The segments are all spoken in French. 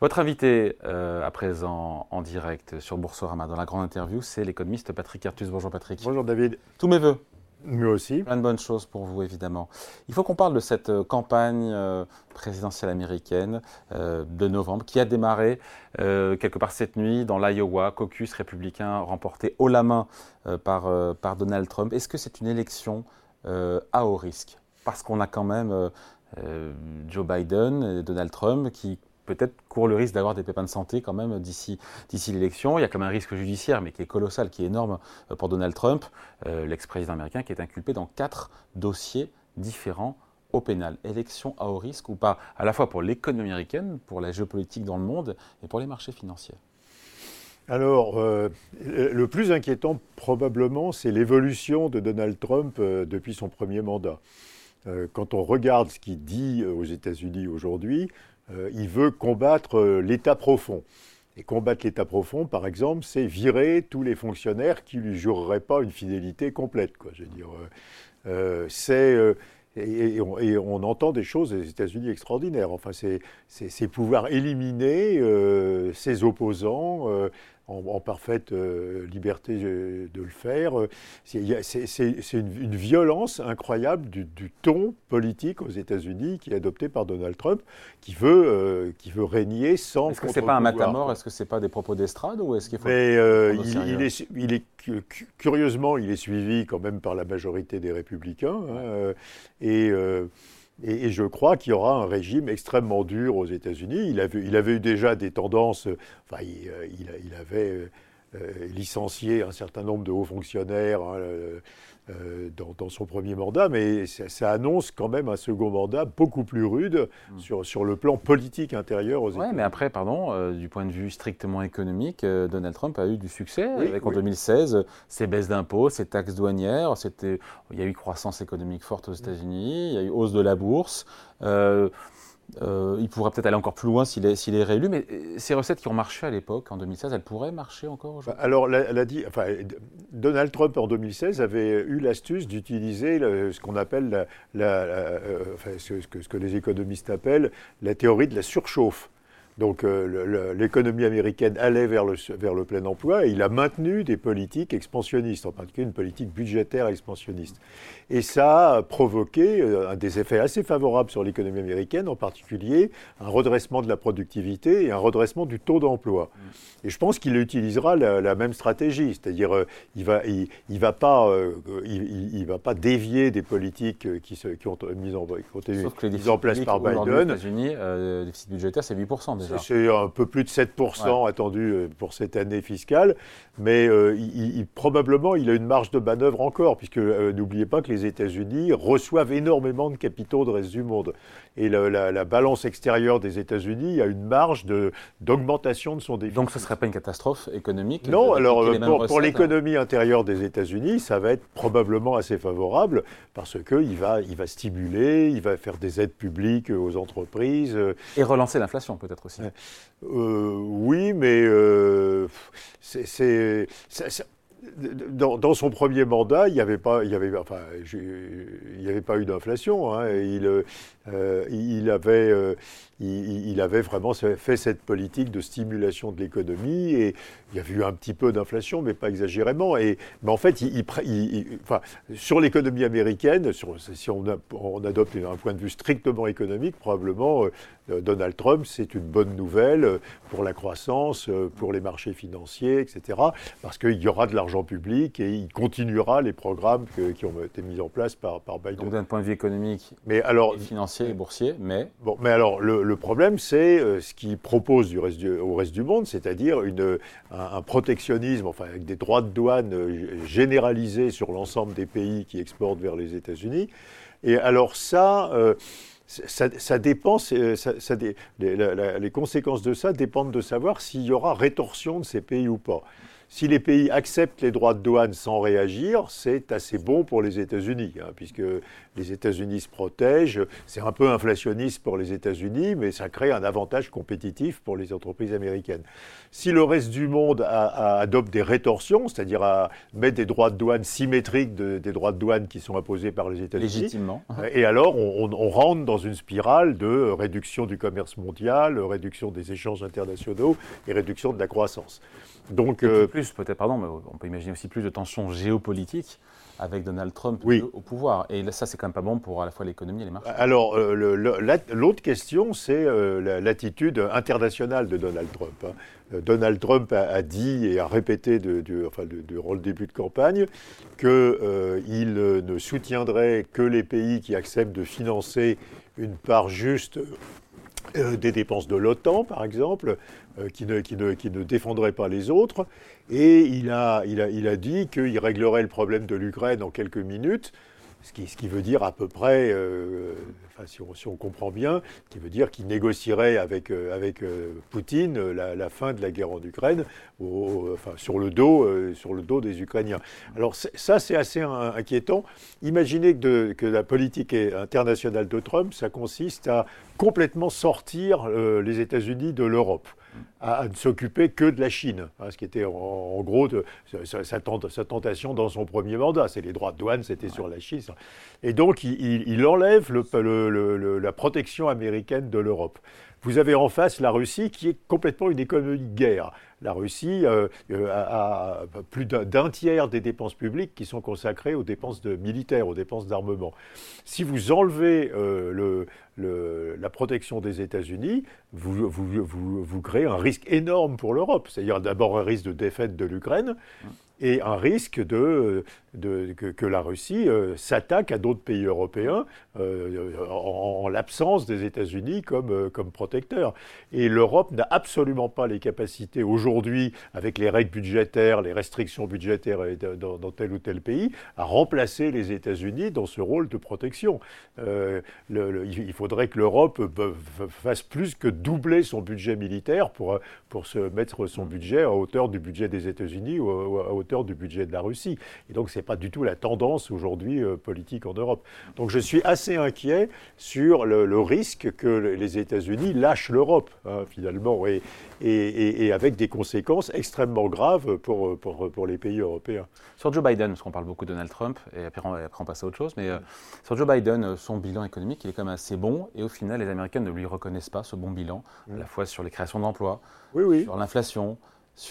Votre invité euh, à présent en direct sur Boursorama dans la grande interview, c'est l'économiste Patrick Artus. Bonjour Patrick. Bonjour David. Tous mes voeux. Moi aussi. Plein de bonnes choses pour vous, évidemment. Il faut qu'on parle de cette euh, campagne euh, présidentielle américaine de novembre qui a démarré quelque part cette nuit dans l'Iowa, caucus républicain remporté haut la main par, par Donald Trump. Est-ce que c'est une élection à haut risque? Parce qu'on a quand même Joe Biden et Donald Trump qui peut-être court le risque d'avoir des pépins de santé quand même d'ici l'élection. Il y a comme un risque judiciaire, mais qui est colossal, qui est énorme euh, pour Donald Trump, euh, l'ex-président américain, qui est inculpé dans quatre dossiers différents au pénal. Élection à haut risque ou pas, à la fois pour l'économie américaine, pour la géopolitique dans le monde et pour les marchés financiers. Alors, euh, le plus inquiétant probablement, c'est l'évolution de Donald Trump depuis son premier mandat. quand on regarde ce qu'il dit aux États-Unis aujourd'hui, il veut combattre euh, l'État profond. Et combattre l'État profond, par exemple, c'est virer tous les fonctionnaires qui ne lui jureraient pas une fidélité complète. Je veux dire, euh, c'est. Et, on, entend des choses des États-Unis extraordinaires. Enfin, c'est pouvoir éliminer ses opposants, en, parfaite euh, liberté de le faire. C'est une, violence incroyable du, ton politique aux États-Unis qui est adopté par Donald Trump, qui veut, euh, qui veut régner sans. Est-ce que c'est pas un matamor? Est-ce que c'est pas des propos d'estrade ou est-ce qu'il faut Mais euh, il, est, il, est, curieusement, il est suivi quand même par la majorité des républicains hein, et et, je crois qu'il y aura un régime extrêmement dur aux États-Unis. Il avait, eu déjà des tendances, enfin, il, euh, avait euh, licencié un certain nombre de hauts fonctionnaires. Hein, euh, dans, son premier mandat, mais ça, annonce quand même un second mandat beaucoup plus rude hmm. sur, sur le plan politique intérieur aux États-Unis. mais après, pardon, euh, du point de vue strictement économique, euh, Donald Trump a eu du succès avec en 2016 ses baisses d'impôts, ses taxes douanières. Il y a eu croissance économique forte aux États-Unis, il y a eu hausse de la bourse. Euh, il pourrait peut-être aller encore plus loin s'il est, réélu, mais euh, ces recettes qui ont marché à l'époque, en 2016, elles pourraient marcher encore aujourd'hui? Alors, a dit, enfin, Donald Trump, en 2016, avait eu l'astuce d'utiliser ce qu'on appelle, euh, que, ce, que, les économistes appellent la théorie de la surchauffe. Donc euh, l'économie américaine allait vers le, vers le plein emploi et il a maintenu des politiques expansionnistes, en particulier une politique budgétaire expansionniste. Et ça a provoqué euh, des effets assez favorables sur l'économie américaine, en particulier un redressement de la productivité et un redressement du taux d'emploi. Mm. Et je pense qu'il utilisera la, même stratégie, c'est-à-dire euh, il va, il, va pas, il, va pas dévier des politiques qui, se, qui ont, mis en, en place par Biden. Aux États-Unis, le déficit budgétaire c'est 8% déjà. C'est un peu plus de 7% attendu euh, pour cette année fiscale, mais euh, il, probablement il a une marge de manœuvre encore, puisque euh, n'oubliez pas que les États-Unis reçoivent énormément de capitaux de reste du monde. Et la, balance extérieure des États-Unis a une marge d'augmentation de, son déficit. Donc ce ne serait pas une catastrophe économique Non, alors pour, l'économie intérieure des États-Unis, ça va être probablement assez favorable, parce qu'il va, il va stimuler, il va faire des aides publiques aux entreprises. Et relancer l'inflation peut-être aussi. Euh, oui, mais euh, c'est dans, son premier mandat, il n'y avait pas, il y avait, enfin, il y avait pas eu d'inflation. Hein, il, euh, il, avait, il, avait vraiment fait cette politique de stimulation de l'économie et il y avait eu un petit peu d'inflation, mais pas exagérément. Et, mais en fait, il, sur l'économie américaine, si on, adopte un point de vue strictement économique, probablement euh, Donald Trump, c'est une bonne nouvelle euh, pour la croissance, euh, pour les marchés financiers, etc. Parce qu'il y aura de l'argent public et il continuera les programmes qui ont été mis en place par, par Biden. Donc d'un point de vue économique, mais alors, financier et boursier, mais... Bon, mais alors le, le problème, c'est euh, ce qu'il propose du reste au reste du monde, c'est-à-dire un, un, protectionnisme, enfin avec des droits de douane euh, généralisés sur l'ensemble des pays qui exportent vers les États-Unis. Et alors ça, euh, ça, dépend, ça, les, les, conséquences de ça dépendent de savoir s'il y aura rétorsion de ces pays ou pas. Si les pays acceptent les droits de douane sans réagir, c'est assez bon pour les États-Unis, hein, puisque les États-Unis se protègent. C'est un peu inflationniste pour les États-Unis, mais ça crée un avantage compétitif pour les entreprises américaines. Si le reste du monde adopte des rétorsions, c'est-à-dire à mettre des droits de douane symétriques des droits de douane qui sont imposés par les États-Unis, légitimement, et alors on, on, rentre dans une spirale de réduction du commerce mondial, réduction des échanges internationaux et réduction de la croissance. Donc, euh, plus peut-être, pardon, mais on peut imaginer aussi plus de tensions géopolitiques avec Donald Trump au pouvoir. Et ça, c'est quand même pas bon pour à la fois l'économie et les marchés. Alors, euh, l'autre question, c'est euh, l'attitude internationale de Donald Trump. Hein. Donald Trump a, dit et a répété de, enfin, durant le début de campagne qu'il ne soutiendrait que les pays qui acceptent de financer une part juste des dépenses de l'OTAN, par exemple, euh, qui, ne, défendrait pas les autres. Et il a dit qu'il réglerait le problème de l'Ukraine en quelques minutes. Ce qui, veut dire à peu près, euh, si, on, comprend bien, qui veut dire qu'il négocierait avec, euh, avec Poutine la, la, fin de la guerre en Ukraine enfin, sur, le dos, sur le dos des Ukrainiens. Alors ça, c'est assez inquiétant. Imaginez que, que, la politique internationale de Trump, ça consiste à complètement sortir les États-Unis de l'Europe à, ne s'occuper que de la Chine, hein, ce qui était en, gros sa, tentation dans son premier mandat. C'est les droits de douane, c'était sur la Chine. Et donc, il, enlève la protection américaine de l'Europe. Vous avez en face la Russie qui est complètement une économie de guerre. La Russie euh, euh, a, plus d'un tiers des dépenses publiques qui sont consacrées aux dépenses militaires, aux dépenses d'armement. Si vous enlevez euh, la protection des États-Unis, vous, créez un risque énorme pour l'Europe. C'est-à-dire d'abord un risque de défaite de l'Ukraine et un risque de, que, la Russie euh, s'attaque à d'autres pays européens euh, en, l'absence des États-Unis comme, euh, comme protecteurs. Et l'Europe n'a absolument pas les capacités aujourd'hui, avec les règles budgétaires, les restrictions budgétaires dans, tel ou tel pays, à remplacer les États-Unis dans ce rôle de protection. Le, il faudrait que l'Europe fasse plus que doubler son budget militaire pour, pour se mettre son budget à hauteur du budget des États-Unis ou à hauteur du budget de la Russie. Et donc, ce n'est pas du tout la tendance aujourd'hui euh, politique en Europe. Donc, je suis assez inquiet sur le, risque que les États-Unis lâchent l'Europe, hein, finalement, et, et, avec des conséquences extrêmement graves pour, pour, pour, les pays européens. Sur Joe Biden, parce qu'on parle beaucoup de Donald Trump, et après on, après on passe à autre chose, mais euh, sur Joe Biden, euh, son bilan économique, il est quand même assez bon, et au final, les Américains ne lui reconnaissent pas ce bon bilan, à la fois sur les créations d'emplois, oui, oui. sur l'inflation,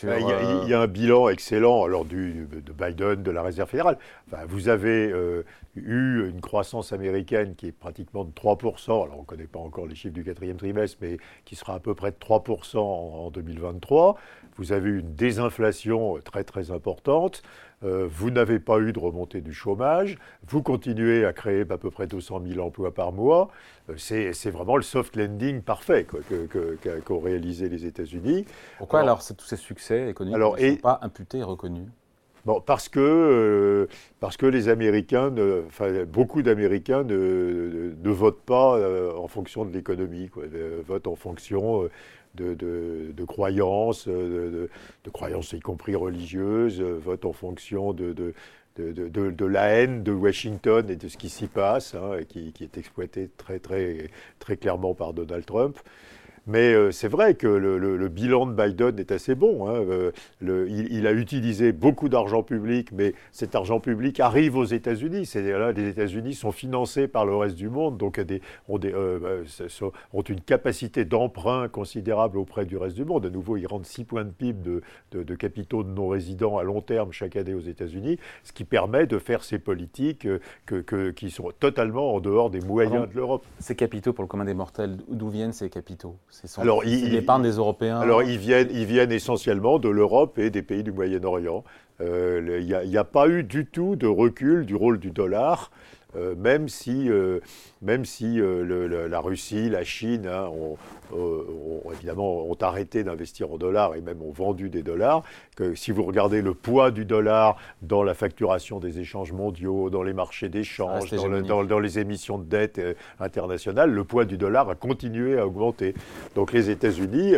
bah, il y, a, un bilan excellent alors de Biden, de la Réserve fédérale. Enfin, vous avez euh, eu une croissance américaine qui est pratiquement de 3%, alors on ne connaît pas encore les chiffres du quatrième trimestre, mais qui sera à peu près de 3% en, en 2023. Vous avez eu une désinflation très très importante. Euh, vous n'avez pas eu de remontée du chômage, vous continuez à créer à peu près 200 000 emplois par mois. Euh, c'est vraiment le soft landing parfait qu'ont réalisé les États-Unis. Pourquoi alors, tous ces succès économiques ne sont pas imputés et reconnus? Bon, parce que, euh, parce que les Américains, enfin, beaucoup d'Américains ne, ne, votent pas en fonction de l'économie, votent en fonction de, croyances, de, croyances y compris religieuses, euh, votent en fonction de, de, la haine de Washington et de ce qui s'y passe, hein, qui, qui, est exploité très, très, très clairement par Donald Trump. Mais euh, c'est vrai que le, bilan de Biden est assez bon. Hein. Euh, il, a utilisé beaucoup d'argent public, mais cet argent public arrive aux États-Unis. C'est-à-dire les États-Unis sont financés par le reste du monde, donc des, ont, des, euh, ont, une capacité d'emprunt considérable auprès du reste du monde. De nouveau, ils rendent 6 points de PIB de, capitaux de non-résidents à long terme chaque année aux États-Unis, ce qui permet de faire ces politiques que, qui sont totalement en dehors des moyens de l'Europe. Ces capitaux, pour le commun des mortels, d'où viennent ces capitaux? Alors, ils, l'épargne des Européens Alors, ils viennent, ils viennent essentiellement de l'Europe et des pays du Moyen-Orient. Euh, il n'y a, pas eu du tout de recul du rôle du dollar. Même si, même si la Russie, la Chine hein, ont, évidemment ont arrêté d'investir en dollars et même ont vendu des dollars, que si vous regardez le poids du dollar dans la facturation des échanges mondiaux, dans les marchés d'échange, dans, dans, les émissions de dette internationales, le poids du dollar a continué à augmenter. Donc les États-Unis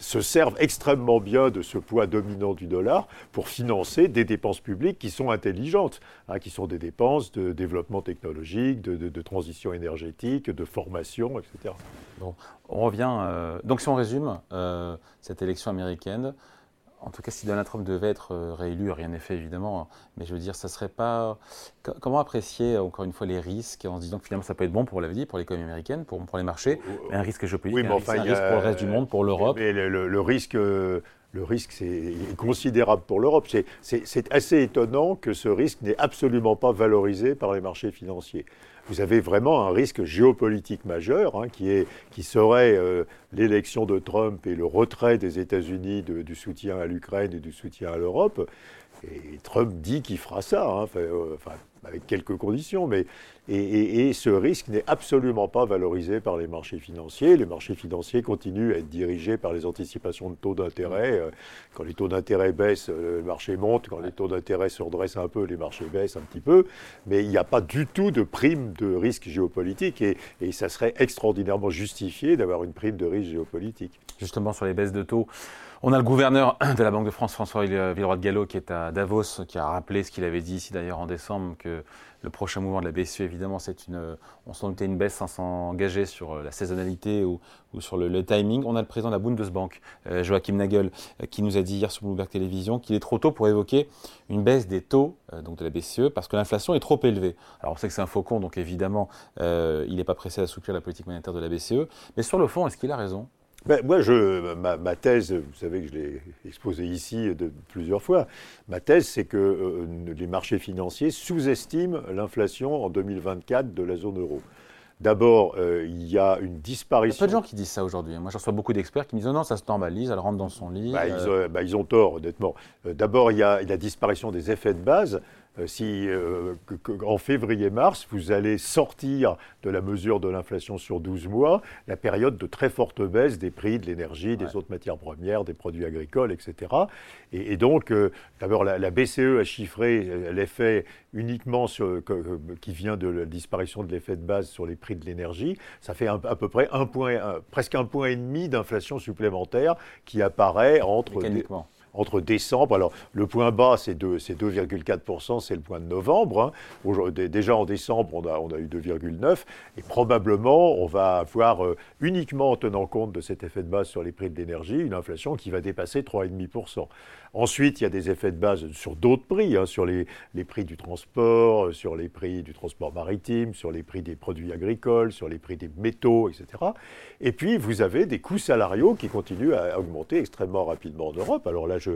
se servent extrêmement bien de ce poids dominant du dollar pour financer des dépenses publiques qui sont intelligentes, hein, qui sont des dépenses de développement technologique, de, transition énergétique, de formation, etc. Bon, on revient. Euh, donc si on résume euh, cette élection américaine, en tout cas, si Donald Trump devait être euh, réélu, rien n'est fait évidemment, mais je veux dire, ça serait pas. Comment apprécier encore une fois les risques en se disant que finalement ça peut être bon pour la vie, pour l'économie américaine, pour, pour les marchés, mais un risque géopolitique, oui, mais enfin, un, risque, pour le reste du monde, pour l'Europe? Mais le, risque. Le risque est considérable pour l'Europe. C'est assez étonnant que ce risque n'est absolument pas valorisé par les marchés financiers vous avez vraiment un risque géopolitique majeur hein, qui, serait euh, l'élection de Trump et le retrait des États-Unis du soutien à l'Ukraine et du soutien à l'Europe. Et Trump dit qu'il fera ça, hein, euh, avec quelques conditions, mais et, ce risque n'est absolument pas valorisé par les marchés financiers. Les marchés financiers continuent à être dirigés par les anticipations de taux d'intérêt. Euh, quand les taux d'intérêt baissent, le marché monte. Quand les taux d'intérêt se redressent un peu, les marchés baissent un petit peu. Mais il n'y a pas du tout de prime de risque géopolitique et, et ça serait extraordinairement justifié d'avoir une prime de risque géopolitique. Justement, sur les baisses de taux. On a le gouverneur de la Banque de France, François Villeroy de Gallo, qui est à Davos, qui a rappelé ce qu'il avait dit ici d'ailleurs en décembre, que le prochain mouvement de la BCE, évidemment, c'est une, on une baisse sans s'engager sur euh, la saisonnalité ou, sur le, timing. On a le président de la Bundesbank, euh, Joachim Nagel, euh, qui nous a dit hier sur Bloomberg Télévision qu'il est trop tôt pour évoquer une baisse des taux donc de la BCE parce que l'inflation est trop élevée. Alors on sait que c'est un faucon, donc évidemment, il n'est pas pressé à soutenir la politique monétaire de la BCE. Mais sur le fond, est-ce qu'il a raison? Ben, moi, je, ma, thèse, vous savez que je l'ai exposée ici de, plusieurs fois, ma thèse, c'est que euh, les marchés financiers sous-estiment l'inflation en 2024 de la zone euro. D'abord, euh, il y a une disparition. Il y a pas de gens qui disent ça aujourd'hui. Moi, je reçois beaucoup d'experts qui me disent non, ça se normalise, elle rentre dans son lit. Bah, ils, euh. bah, ils, ont tort, honnêtement. D'abord, il y a la disparition des effets de base. Euh, si euh, en février-mars, vous allez sortir de la mesure de l'inflation sur 12 mois, la période de très forte baisse des prix de l'énergie, des autres matières premières, des produits agricoles, etc. Et, donc, euh, d'abord, la, BCE a chiffré l'effet uniquement qui vient de la disparition de l'effet de base sur les prix de l'énergie. Ça fait à peu près un point, presque un point et demi d'inflation supplémentaire qui apparaît entre entre décembre. Alors, le point bas, c'est 2,4%, c'est le point de novembre. Hein. Déjà en décembre, on a, eu 2,9%. Et probablement, on va avoir, euh, uniquement en tenant compte de cet effet de base sur les prix de l'énergie, une inflation qui va dépasser 3,5%. Ensuite, il y a des effets de base sur d'autres prix, hein, sur les, prix du transport, euh, sur les prix du transport maritime, sur les prix des produits agricoles, sur les prix des métaux, etc. Et puis, vous avez des coûts salariaux qui continuent à augmenter extrêmement rapidement en Europe. Alors là, je,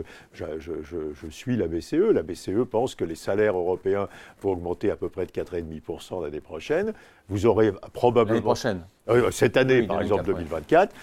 suis la BCE. La BCE pense que les salaires européens vont augmenter à peu près de 4,5% l'année prochaine. Vous aurez probablement... L'année prochaine cette année, par exemple 2024,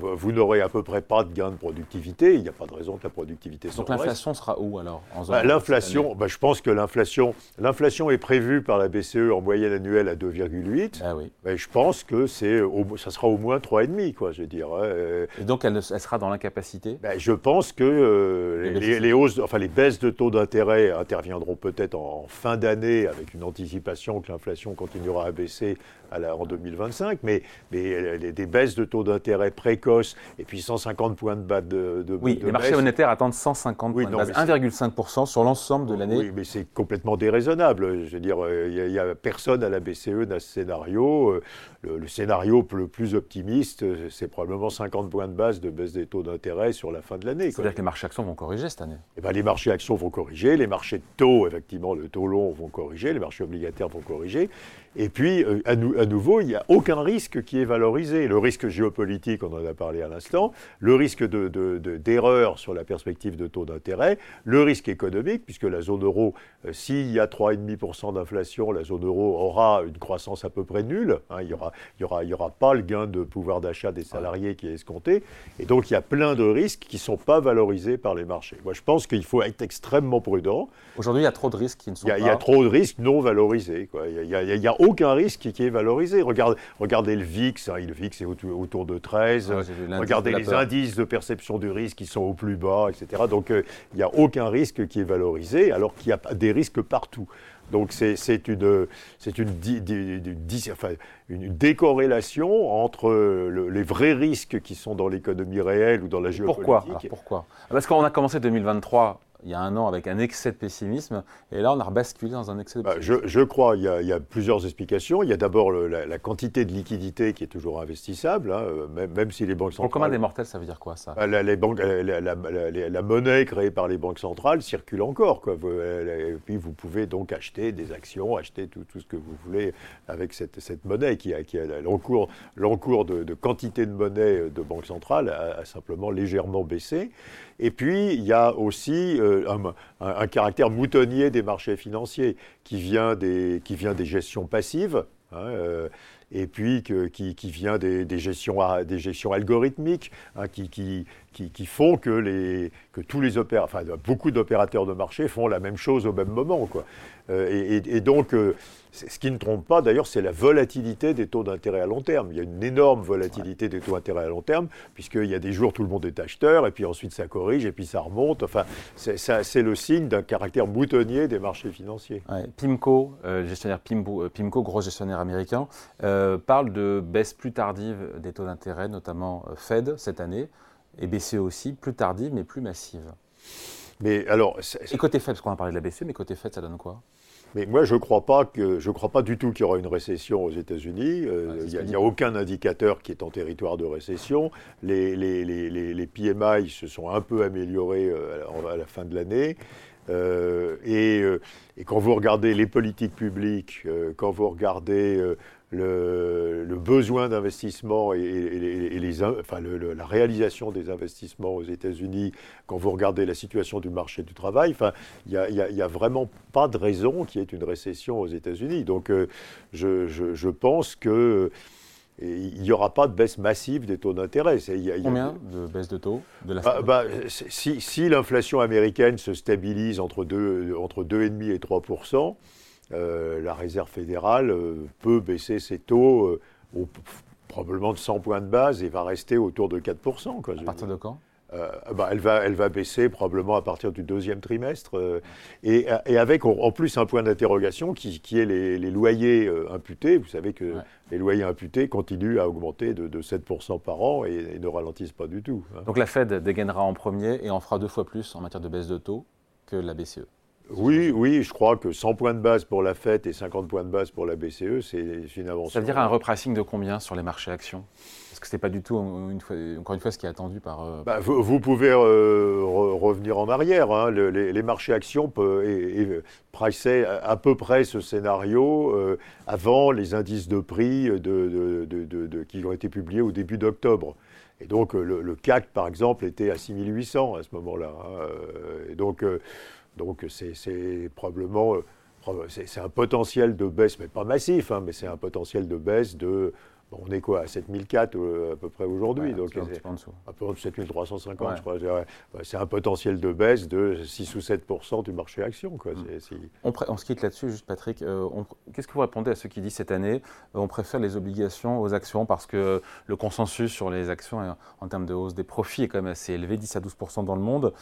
vous n'aurez à peu près pas de gain de productivité. Il n'y a pas de raison que la productivité Donc l'inflation sera où alors bah, L'inflation, bah, je pense que l'inflation, l'inflation est prévue par la BCE en moyenne annuelle à 2,8. Ah oui. Mais je pense que c'est, ça sera au moins 3,5, quoi, je veux dire. Hein, euh. Et donc elle, sera dans l'incapacité? Bah, Je pense que euh, les, hausses, enfin les baisses de taux d'intérêt interviendront peut-être en, fin d'année avec une anticipation que l'inflation continuera à baisser en 2025, mais, mais des baisses de taux d'intérêt précoces et puis 150 points de bas de, de Oui, les marchés monétaires attendent 150 points de base, 1,5% sur l'ensemble de l'année. Oui, mais c'est complètement déraisonnable. Je veux dire, il n'y a, personne à la BCE dans ce scénario. Euh, le, scénario le plus optimiste, c'est probablement 50 points de base de baisse des taux d'intérêt sur la fin de l'année. C'est-à-dire que les marchés actions vont corriger cette année eh ben, Les marchés actions vont corriger, les marchés de taux, effectivement, le taux long vont corriger, les marchés obligataires vont corriger. Et puis, euh, à, nouveau, il n'y a aucun risque qui est valorisé. Le risque géopolitique, on en a parlé à l'instant, le risque d'erreur de, sur la perspective de taux d'intérêt, le risque économique, puisque la zone euro, euh, s'il y a 3,5% d'inflation, la zone euro aura une croissance à peu près nulle. Hein. il n'y aura, y aura, y aura pas le gain de pouvoir d'achat des salariés qui est escompté. Et donc, il y a plein de risques qui ne sont pas valorisés par les marchés. Moi, je pense qu'il faut être extrêmement prudent. Aujourd'hui, il y a trop de risques qui ne sont pas... Il y a trop de risques non valorisés. Il n'y a, aucun risque qui est valorisé. regardez le VIX, hein, le VIX est autour de 13. Ah, regardez les indices de perception du risque qui sont au plus bas, etc. Donc, euh, il n'y a aucun risque qui est valorisé, alors qu'il y a des risques partout. Donc c'est une, une, décorrélation entre les vrais risques qui sont dans l'économie réelle ou dans la géopolitique. Pourquoi Pourquoi? Parce qu'on a commencé 2023 il y a un an avec un excès de pessimisme, et là on a rebasculé dans un excès de bah, pessimisme. je, crois, il y, a, plusieurs explications. Il y a d'abord la, quantité de liquidité qui est toujours investissable, hein, même, si les banques centrales... Pour le commun des mortels, ça veut dire quoi ça? Bah, la, les banques, la, monnaie créée par les banques centrales circule encore. Quoi. Et puis vous pouvez donc acheter des actions, acheter tout, tout ce que vous voulez avec cette, cette monnaie qui a, qui a l'encours, l'encours de, de, quantité de monnaie de banque centrale a, a simplement légèrement baissé. Et puis, il y a aussi euh, un, caractère moutonnier des marchés financiers qui vient des, gestions passives. Et puis qui, vient des, gestions, des gestions algorithmiques hein, qui, font que, les, que tous les opérateurs, enfin beaucoup d'opérateurs de marché font la même chose au même moment. Quoi. Euh, et, donc, euh, ce qui ne trompe pas d'ailleurs, c'est la volatilité des taux d'intérêt à long terme. Il y a une énorme volatilité des taux d'intérêt à long terme, puisqu'il y a des jours tout le monde est acheteur, et puis ensuite ça corrige, et puis ça remonte. Enfin, c'est le signe d'un caractère boutonnier des marchés financiers. PIMCO, euh, gestionnaire PIMCO, gros gestionnaire américain, parle de baisse plus tardive des taux d'intérêt, notamment Fed cette année, et BCE aussi, plus tardive mais plus massive. Mais alors, et côté Fed, parce qu'on a parlé de la BCE, mais côté Fed, ça donne quoi? Mais moi, je ne crois, pas que, je crois pas du tout qu'il y aura une récession aux États-Unis. Euh, il n'y a, aucun indicateur qui est en territoire de récession. Les, les, les, les PMI se sont un peu améliorés euh, à la fin de l'année. Euh, et, et, quand vous regardez les politiques publiques, quand vous regardez le, besoin d'investissement et, les, enfin, la réalisation des investissements aux États-Unis, quand vous regardez la situation du marché du travail, enfin, il n'y a, vraiment pas de raison qu'il y ait une récession aux États-Unis. Donc euh, je, pense que il n'y aura pas de baisse massive des taux d'intérêt. Combien de baisse de taux de la bah, bah, Si, si l'inflation américaine se stabilise entre 2,5 entre et 3 euh, la Réserve fédérale euh, peut baisser ses taux euh, probablement de 100 points de base et va rester autour de 4%. Quoi, à partir de quand? Bah, elle, va, elle va baisser probablement à partir du deuxième trimestre, et, et, avec en plus un point d'interrogation qui, qui, est les, loyers imputés. Vous savez que les loyers imputés continuent à augmenter de, de 7% par an et, ne ralentissent pas du tout. Hein. Donc la Fed dégainera en premier et en fera deux fois plus en matière de baisse de taux que la BCE. Oui, oui, je crois que 100 points de base pour la FED et 50 points de base pour la BCE, c'est une avancée. Ça veut dire un repricing de combien sur les marchés actions? Parce que ce n'est pas du tout, une fois, encore une fois, ce qui est attendu par... Euh, bah, vous, pouvez euh, revenir en arrière. Hein. les, marchés actions et, à, peu près ce scénario euh, avant les indices de prix de, qui ont été publiés au début d'octobre. Et donc le, CAC, par exemple, était à 6800 à ce moment-là. Hein. Et donc donc c'est probablement euh, un potentiel de baisse, mais pas massif, hein, mais c'est un potentiel de baisse de on est quoi, à 7004 euh, à peu près aujourd'hui donc Un peu en dessous. Un peu 7350, je crois. C'est un potentiel de baisse de 6 ou 7% du marché action. Quoi. Hmm. On, se quitte là-dessus, juste Patrick. Euh, qu'est-ce que vous répondez à ceux qui disent cette année, euh, on préfère les obligations aux actions parce que le consensus sur les actions en termes de hausse des profits est quand même assez élevé, 10 à 12% dans le monde.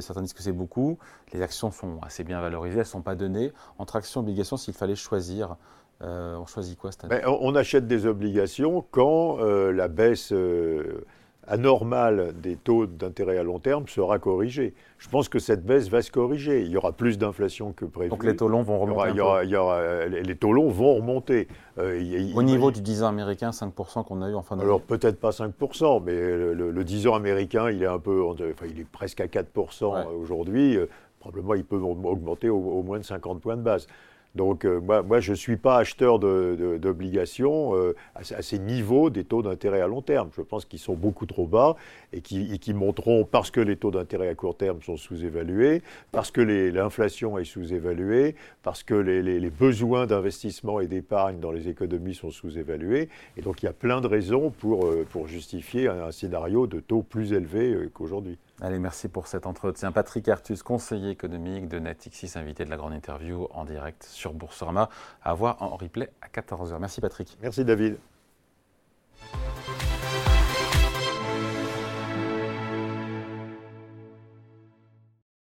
certains disent que c'est beaucoup. Les actions sont assez bien valorisées, elles ne sont pas données. Entre actions et obligations, s'il fallait choisir, euh, on choisit quoi cette année? Ben, on, achète des obligations quand euh, la baisse euh, anormale des taux d'intérêt à long terme sera corrigée. Je pense que cette baisse va se corriger. Il y aura plus d'inflation que prévu. Donc les taux longs vont remonter. les taux longs vont remonter. Au niveau du 10 ans américain, 5% qu'on a eu en fin d'année? Alors peut-être pas 5%, mais le, 10 ans américain, il est un peu, enfin, il est presque à 4% aujourd'hui. probablement, il peut augmenter au, moins de 50 points de base. Donc euh, moi, je ne suis pas acheteur d'obligations euh, à, ces niveaux des taux d'intérêt à long terme. Je pense qu'ils sont beaucoup trop bas et qui, montreront, parce que les taux d'intérêt à court terme sont sous-évalués, parce que l'inflation est sous-évaluée, parce que les, besoins d'investissement et d'épargne dans les économies sont sous-évalués. Et donc il y a plein de raisons pour, euh, pour justifier un, scénario de taux plus élevé qu'aujourd'hui. Allez, merci pour cet entretien. Patrick Artus, conseiller économique de Natixis, invité de la grande interview en direct sur Boursorama, à voir en replay à 14h. Merci Patrick. Merci David.